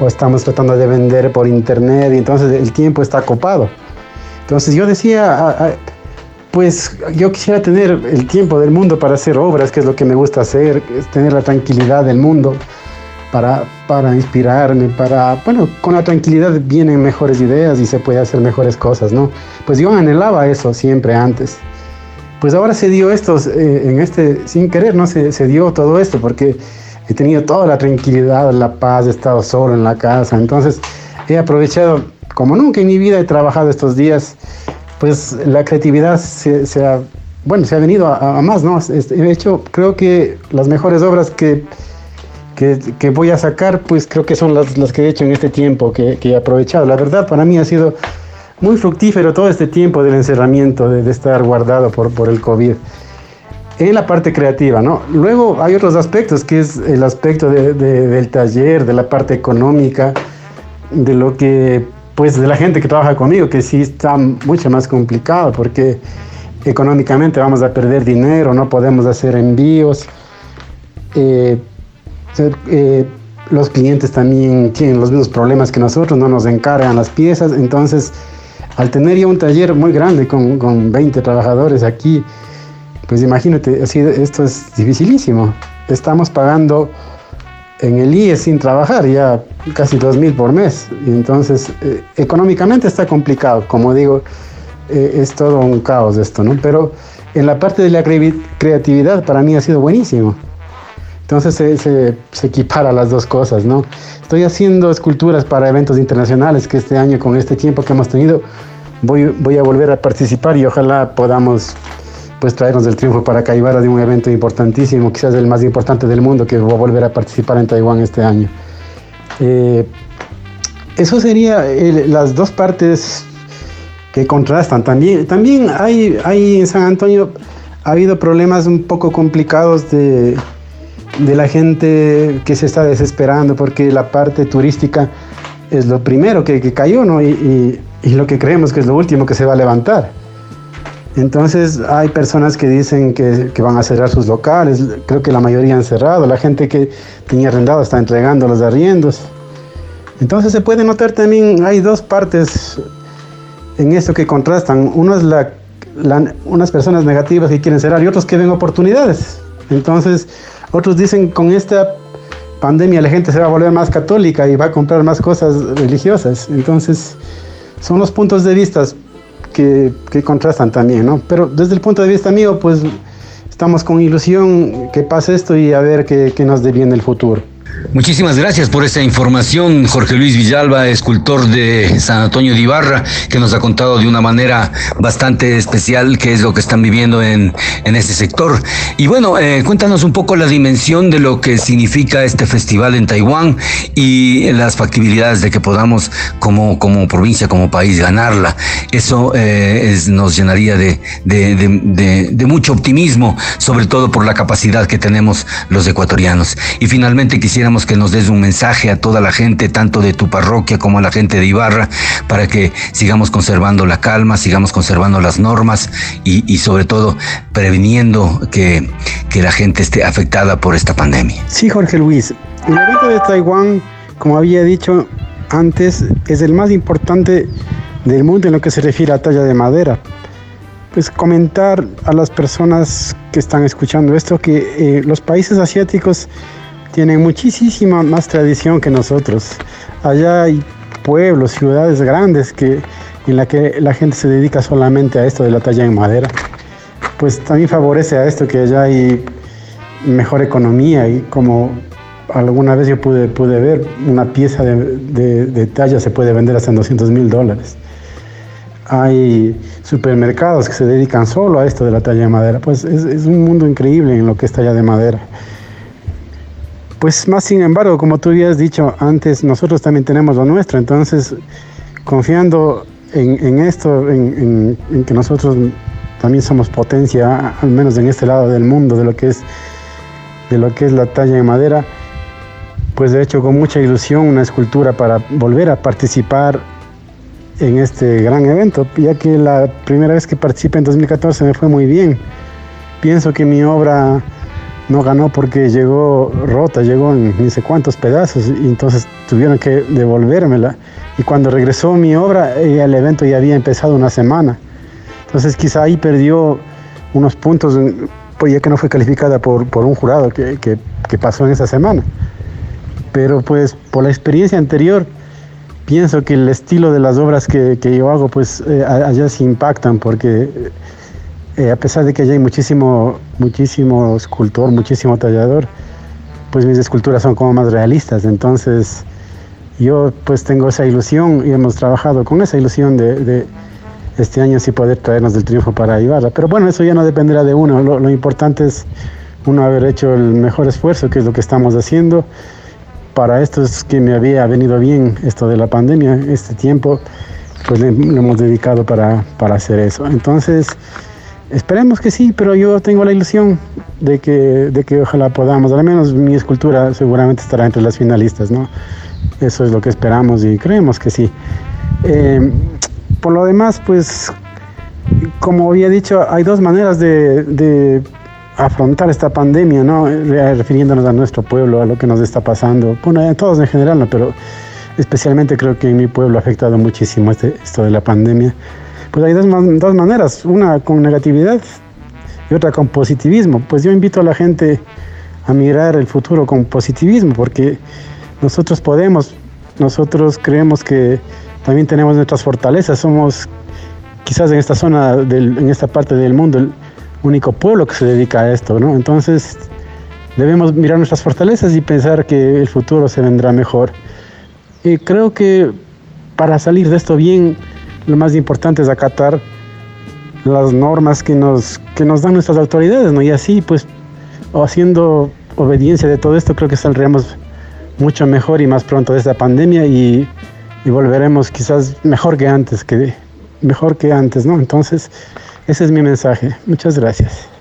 o estamos tratando de vender por internet y entonces el tiempo está copado. Entonces yo decía, a, a, pues yo quisiera tener el tiempo del mundo para hacer obras, que es lo que me gusta hacer, es tener la tranquilidad del mundo para, para inspirarme, para, bueno, con la tranquilidad vienen mejores ideas y se puede hacer mejores cosas, ¿no? Pues yo anhelaba eso siempre antes pues ahora se dio esto, eh, en este, sin querer, ¿no? Se, se, dio todo esto, porque he tenido toda la tranquilidad, la paz, he estado solo en la casa, entonces he aprovechado, como nunca en mi vida he trabajado estos días, pues la creatividad se, ha, bueno, se ha venido a, más, ¿no? He hecho, creo que las mejores obras que, que, voy a sacar, pues creo que son las, que he hecho en este tiempo, que he aprovechado. La verdad, para mí ha sido muy fructífero todo este tiempo del encerramiento, de, de estar guardado por, por, el COVID. En la parte creativa, ¿no? Luego hay otros aspectos, que es el aspecto de, de, del taller, de la parte económica, de lo que, pues, de la gente que trabaja conmigo, que sí está mucho más complicado, porque económicamente vamos a perder dinero, no podemos hacer envíos. Eh, eh, los clientes también tienen los mismos problemas que nosotros, no nos encargan las piezas, entonces al tener ya un taller muy grande con, con 20 trabajadores aquí, pues imagínate, esto es dificilísimo. Estamos pagando en el IE sin trabajar, ya casi dos mil por mes. Y entonces, eh, económicamente está complicado, como digo, eh, es todo un caos esto, ¿no? Pero en la parte de la cre- creatividad para mí ha sido buenísimo. Entonces se, se, se equipara las dos cosas, ¿no? Estoy haciendo esculturas para eventos internacionales que este año, con este tiempo que hemos tenido, voy, voy a volver a participar y ojalá podamos pues traernos el triunfo para Caibara de un evento importantísimo, quizás el más importante del mundo, que voy a volver a participar en Taiwán este año. Eh, eso sería el- las dos partes que contrastan. También, también hay, hay en San Antonio ha habido problemas un poco complicados de, de la gente que se está desesperando porque la parte turística es lo primero que, cayó, ¿no? Y, lo que creemos que es lo último que se va a levantar. Entonces hay personas que dicen que, van a cerrar sus locales, creo que la mayoría han cerrado, la gente que tenía arrendado está entregando los arriendos. Entonces se puede notar también, hay dos partes en esto que contrastan. Uno es unas personas negativas que quieren cerrar y otros que ven oportunidades. Entonces otros dicen con esta pandemia la gente se va a volver más católica y va a comprar más cosas religiosas. Entonces son los puntos de vista que, que contrastan también, ¿no? Pero desde el punto de vista mío, pues estamos con ilusión que pase esto y a ver qué, qué nos deviene el futuro. Muchísimas gracias por esta información, Jorge Luis Villalba, escultor de San Antonio de Ibarra, que nos ha contado de una manera bastante especial qué es lo que están viviendo en, en este sector. Y bueno, eh, cuéntanos un poco la dimensión de lo que significa este festival en Taiwán y las factibilidades de que podamos como, como provincia, como país, ganarla. Eso eh, nos llenaría de, de- de- de- mucho optimismo, sobre todo por la capacidad que tenemos los ecuatorianos. Y finalmente quisiéramos que nos des un mensaje a toda la gente, tanto de tu parroquia como a la gente de Ibarra, para que sigamos conservando la calma, sigamos conservando las normas y, y sobre todo previniendo que, que la gente esté afectada por esta pandemia. Sí, Jorge Luis. El evento de Taiwán, como había dicho antes, es el más importante del mundo en lo que se refiere a talla de madera. Pues comentar a las personas que están escuchando esto que eh, los países asiáticos tienen muchísima más tradición que nosotros. Allá hay pueblos, ciudades grandes que, en la que la gente se dedica solamente a esto de la talla en madera. Pues también favorece a esto que allá hay mejor economía y como alguna vez yo pude, pude ver, una pieza de, de- talla se puede vender hasta en 200 mil dólares. Hay supermercados que se dedican solo a esto de la talla de madera. Pues es, es un mundo increíble en lo que es talla de madera. Pues más sin embargo, como tú habías dicho antes, nosotros también tenemos lo nuestro. Entonces, confiando en, esto, en, que nosotros también somos potencia, al menos en este lado del mundo, de lo que es de lo que es la talla en madera, pues he hecho con mucha ilusión una escultura para volver a participar en este gran evento, ya que la primera vez que participé en 2014 me fue muy bien. Pienso que mi obra no ganó porque llegó rota, llegó en ni sé cuántos pedazos y entonces tuvieron que devolvérmela. Y cuando regresó mi obra, eh, el evento ya había empezado una semana. Entonces quizá ahí perdió unos puntos, pues ya que no fue calificada por, por un jurado que, que- pasó en esa semana. Pero pues por la experiencia anterior, pienso que el estilo de las obras que, que yo hago, pues eh, allá sí impactan, porque eh, a pesar de que allá hay muchísimo, muchísimo escultor, muchísimo tallador, pues mis esculturas son como más realistas. Entonces yo pues tengo esa ilusión y hemos trabajado con esa ilusión de, de este año sí poder traernos del triunfo para Ibarra. Pero bueno, eso ya no dependerá de uno. Lo, lo importante es uno haber hecho el mejor esfuerzo, que es lo que estamos haciendo. Para esto es que me había venido bien esto de la pandemia, este tiempo, pues le, le hemos dedicado para, para hacer eso. Entonces, esperemos que sí, pero yo tengo la ilusión de que, de que ojalá podamos, al menos mi escultura seguramente estará entre las finalistas, ¿no? Eso es lo que esperamos y creemos que sí. Eh, por lo demás, pues, como había dicho, hay dos maneras de, de afrontar esta pandemia, ¿no? Eh, Refiriéndonos a nuestro pueblo, a lo que nos está pasando. Bueno, a todos en general, ¿no? Pero especialmente creo que en mi pueblo ha afectado muchísimo este, esto de la pandemia. Pues hay dos, dos maneras, una con negatividad y otra con positivismo. Pues yo invito a la gente a mirar el futuro con positivismo, porque nosotros podemos, nosotros creemos que también tenemos nuestras fortalezas, somos quizás en esta zona, del- en esta parte del mundo, el único pueblo que se dedica a esto, ¿no? Entonces debemos mirar nuestras fortalezas y pensar que el futuro se vendrá mejor. Y creo que para salir de esto bien, lo más importante es acatar las normas que nos, que nos dan nuestras autoridades, ¿no? Y así, pues, haciendo obediencia de todo esto, creo que saldremos mucho mejor y más pronto de esta pandemia y, y volveremos quizás mejor que antes, que, mejor que antes, ¿no? Entonces, ese es mi mensaje. Muchas gracias.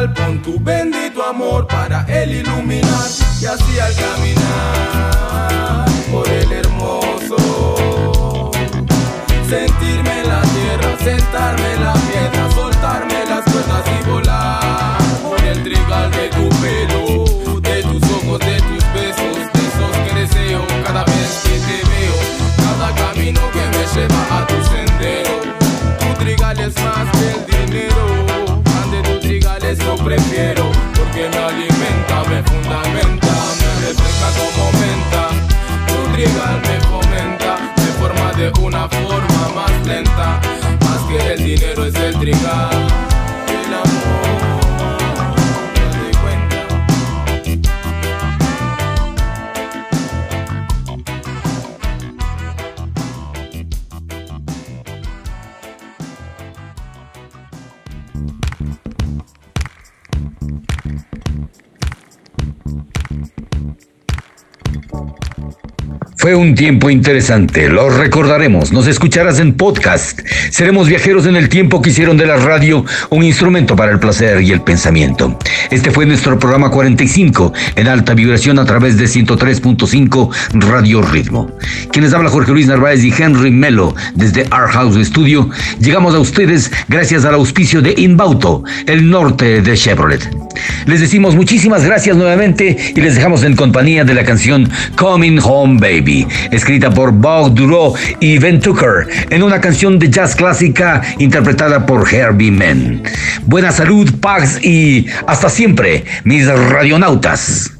Trigal, pon tu bendito amor para él iluminar y así al caminar por el hermoso, sentirme en la tierra, sentarme en la piedra, Porque me alimenta, me fundamenta, me refresca como menta. Tu trigal me fomenta, me forma de una forma más lenta. Más que el dinero es el trigal. Fue un tiempo interesante, lo recordaremos, nos escucharás en podcast. Seremos viajeros en el tiempo que hicieron de la radio un instrumento para el placer y el pensamiento. Este fue nuestro programa 45 en alta vibración a través de 103.5 Radio Ritmo. Quienes habla Jorge Luis Narváez y Henry Melo desde Art House Studio, llegamos a ustedes gracias al auspicio de Inbauto, el norte de Chevrolet. Les decimos muchísimas gracias nuevamente y les dejamos en compañía de la canción Coming Home Baby, escrita por Bob Duro y Ben Tucker, en una canción de jazz clásica interpretada por Herbie Mann. Buena salud, paz y hasta siempre, mis radionautas.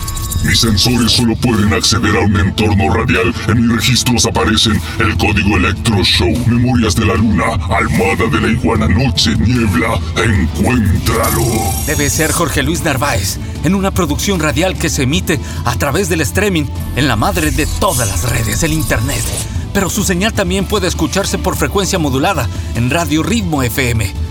Mis sensores solo pueden acceder a un entorno radial. En mis registros aparecen el código Electro Show, Memorias de la Luna, Almada de la Iguana, Noche, Niebla. Encuéntralo. Debe ser Jorge Luis Narváez, en una producción radial que se emite a través del streaming en la madre de todas las redes, el Internet. Pero su señal también puede escucharse por frecuencia modulada en Radio Ritmo FM.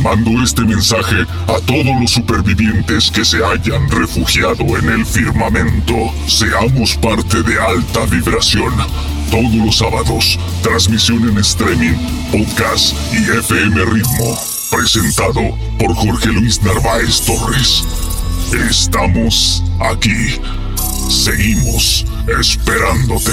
Mando este mensaje a todos los supervivientes que se hayan refugiado en el firmamento. Seamos parte de alta vibración. Todos los sábados, transmisión en streaming, podcast y FM Ritmo. Presentado por Jorge Luis Narváez Torres. Estamos aquí. Seguimos esperándote.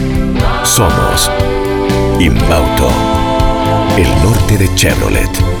Somos Inbauto, el norte de Chevrolet.